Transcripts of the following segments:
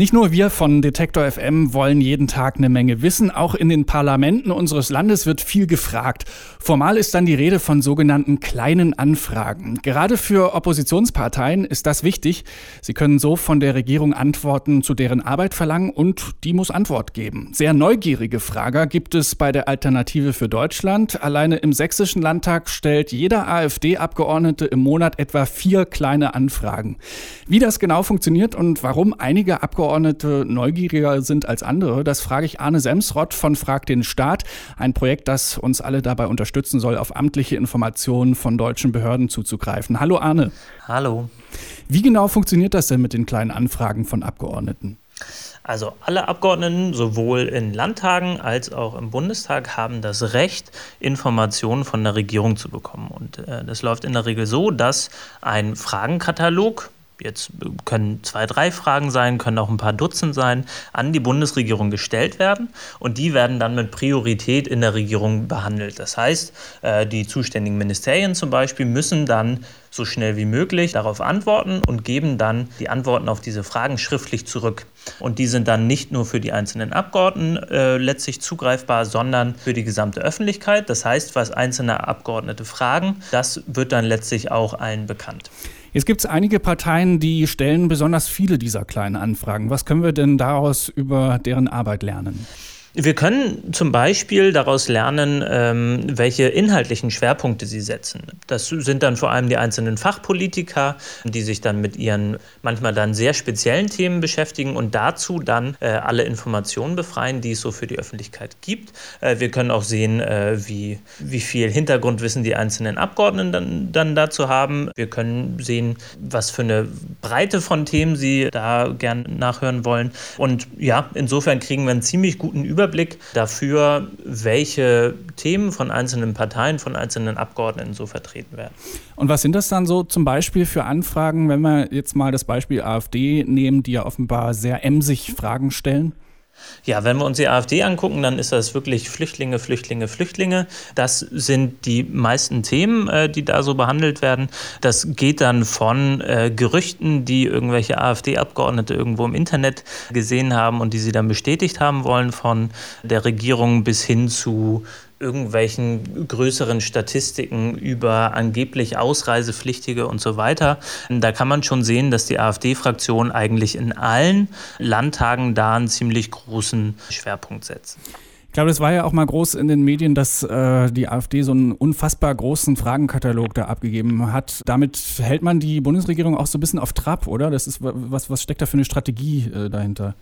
Nicht nur wir von Detektor FM wollen jeden Tag eine Menge wissen, auch in den Parlamenten unseres Landes wird viel gefragt. Formal ist dann die Rede von sogenannten kleinen Anfragen. Gerade für Oppositionsparteien ist das wichtig. Sie können so von der Regierung Antworten zu deren Arbeit verlangen und die muss Antwort geben. Sehr neugierige Frager gibt es bei der Alternative für Deutschland. Alleine im sächsischen Landtag stellt jeder AfD-Abgeordnete im Monat etwa vier kleine Anfragen. Wie das genau funktioniert und warum einige Abgeordnete Abgeordnete neugieriger sind als andere? Das frage ich Arne Semsrott von Frag den Staat, ein Projekt, das uns alle dabei unterstützen soll, auf amtliche Informationen von deutschen Behörden zuzugreifen. Hallo Arne. Hallo. Wie genau funktioniert das denn mit den kleinen Anfragen von Abgeordneten? Also alle Abgeordneten, sowohl in Landtagen als auch im Bundestag, haben das Recht, Informationen von der Regierung zu bekommen. Und äh, das läuft in der Regel so, dass ein Fragenkatalog jetzt können zwei, drei Fragen sein, können auch ein paar Dutzend sein, an die Bundesregierung gestellt werden und die werden dann mit Priorität in der Regierung behandelt. Das heißt, äh, die zuständigen Ministerien zum Beispiel müssen dann so schnell wie möglich darauf antworten und geben dann die Antworten auf diese Fragen schriftlich zurück. Und die sind dann nicht nur für die einzelnen Abgeordneten äh, letztlich zugreifbar, sondern für die gesamte Öffentlichkeit. Das heißt, was einzelne Abgeordnete fragen, das wird dann letztlich auch allen bekannt. Jetzt gibt es einige Parteien, die stellen besonders viele dieser kleinen Anfragen. Was können wir denn daraus über deren Arbeit lernen? Wir können zum Beispiel daraus lernen, ähm, welche inhaltlichen Schwerpunkte sie setzen. Das sind dann vor allem die einzelnen Fachpolitiker, die sich dann mit ihren manchmal dann sehr speziellen Themen beschäftigen und dazu dann äh, alle Informationen befreien, die es so für die Öffentlichkeit gibt. Äh, wir können auch sehen, äh, wie, wie viel Hintergrundwissen die einzelnen Abgeordneten dann, dann dazu haben. Wir können sehen, was für eine Breite von Themen sie da gern nachhören wollen. Und ja, insofern kriegen wir einen ziemlich guten Überblick Überblick dafür, welche Themen von einzelnen Parteien, von einzelnen Abgeordneten so vertreten werden. Und was sind das dann so zum Beispiel für Anfragen, wenn wir jetzt mal das Beispiel AfD nehmen, die ja offenbar sehr emsig Fragen stellen? Ja, wenn wir uns die AfD angucken, dann ist das wirklich Flüchtlinge, Flüchtlinge, Flüchtlinge. Das sind die meisten Themen, äh, die da so behandelt werden. Das geht dann von äh, Gerüchten, die irgendwelche AfD-Abgeordnete irgendwo im Internet gesehen haben und die sie dann bestätigt haben wollen, von der Regierung bis hin zu irgendwelchen größeren Statistiken über angeblich Ausreisepflichtige und so weiter. Da kann man schon sehen, dass die AfD-Fraktion eigentlich in allen Landtagen da einen ziemlich großen Schwerpunkt setzt. Ich glaube, das war ja auch mal groß in den Medien, dass äh, die AfD so einen unfassbar großen Fragenkatalog da abgegeben hat. Damit hält man die Bundesregierung auch so ein bisschen auf Trab, oder? Das ist was, was steckt da für eine Strategie äh, dahinter?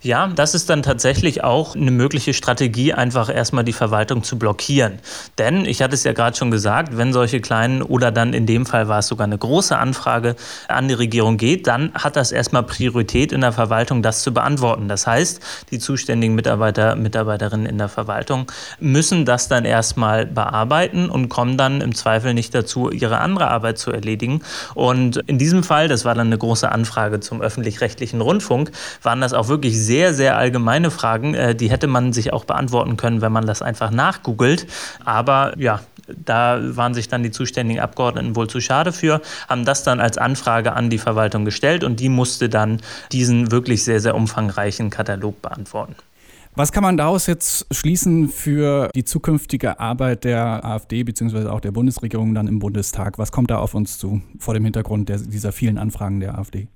Ja, das ist dann tatsächlich auch eine mögliche Strategie, einfach erstmal die Verwaltung zu blockieren. Denn, ich hatte es ja gerade schon gesagt, wenn solche kleinen oder dann in dem Fall war es sogar eine große Anfrage an die Regierung geht, dann hat das erstmal Priorität in der Verwaltung, das zu beantworten. Das heißt, die zuständigen Mitarbeiter, Mitarbeiterinnen in der Verwaltung müssen das dann erstmal bearbeiten und kommen dann im Zweifel nicht dazu, ihre andere Arbeit zu erledigen. Und in diesem Fall, das war dann eine große Anfrage zum öffentlich-rechtlichen Rundfunk, waren das auch wirklich wirklich sehr, sehr allgemeine Fragen. Äh, die hätte man sich auch beantworten können, wenn man das einfach nachgoogelt. Aber ja, da waren sich dann die zuständigen Abgeordneten wohl zu schade für, haben das dann als Anfrage an die Verwaltung gestellt und die musste dann diesen wirklich sehr, sehr umfangreichen Katalog beantworten. Was kann man daraus jetzt schließen für die zukünftige Arbeit der AfD bzw. auch der Bundesregierung dann im Bundestag? Was kommt da auf uns zu vor dem Hintergrund der, dieser vielen Anfragen der AfD?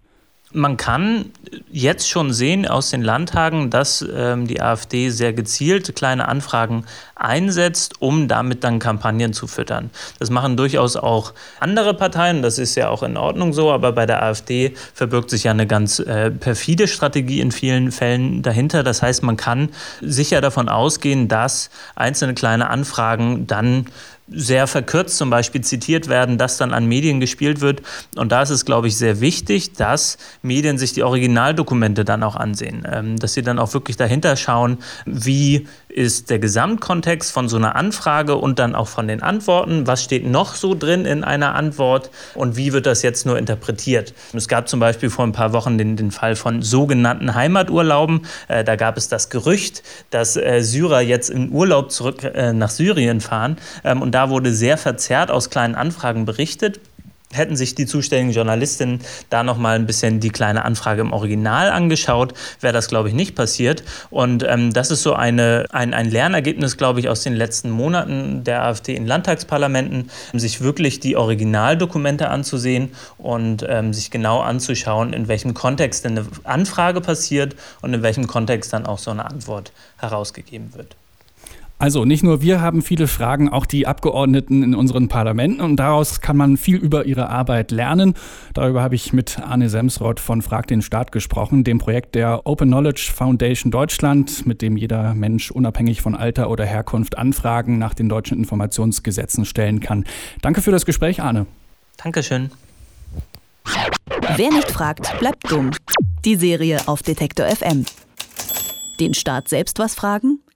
Man kann jetzt schon sehen aus den Landtagen, dass ähm, die AfD sehr gezielt kleine Anfragen einsetzt, um damit dann Kampagnen zu füttern. Das machen durchaus auch andere Parteien, das ist ja auch in Ordnung so, aber bei der AfD verbirgt sich ja eine ganz äh, perfide Strategie in vielen Fällen dahinter. Das heißt, man kann sicher davon ausgehen, dass einzelne kleine Anfragen dann sehr verkürzt zum Beispiel zitiert werden, das dann an Medien gespielt wird. Und da ist es, glaube ich, sehr wichtig, dass Medien sich die Originaldokumente dann auch ansehen, ähm, dass sie dann auch wirklich dahinter schauen, wie ist der Gesamtkontext von so einer Anfrage und dann auch von den Antworten. Was steht noch so drin in einer Antwort und wie wird das jetzt nur interpretiert? Es gab zum Beispiel vor ein paar Wochen den, den Fall von sogenannten Heimaturlauben. Äh, da gab es das Gerücht, dass äh, Syrer jetzt in Urlaub zurück äh, nach Syrien fahren. Ähm, und da wurde sehr verzerrt aus kleinen Anfragen berichtet hätten sich die zuständigen Journalistinnen da noch mal ein bisschen die kleine Anfrage im Original angeschaut, wäre das, glaube ich, nicht passiert. Und ähm, das ist so eine, ein, ein Lernergebnis, glaube ich, aus den letzten Monaten der AfD in Landtagsparlamenten, sich wirklich die Originaldokumente anzusehen und ähm, sich genau anzuschauen, in welchem Kontext denn eine Anfrage passiert und in welchem Kontext dann auch so eine Antwort herausgegeben wird. Also nicht nur wir haben viele Fragen, auch die Abgeordneten in unseren Parlamenten und daraus kann man viel über ihre Arbeit lernen. Darüber habe ich mit Arne Semsroth von Frag den Staat gesprochen, dem Projekt der Open Knowledge Foundation Deutschland, mit dem jeder Mensch unabhängig von Alter oder Herkunft Anfragen nach den deutschen Informationsgesetzen stellen kann. Danke für das Gespräch, Arne. Dankeschön. Wer nicht fragt, bleibt dumm. Die Serie auf Detektor FM. Den Staat selbst was fragen?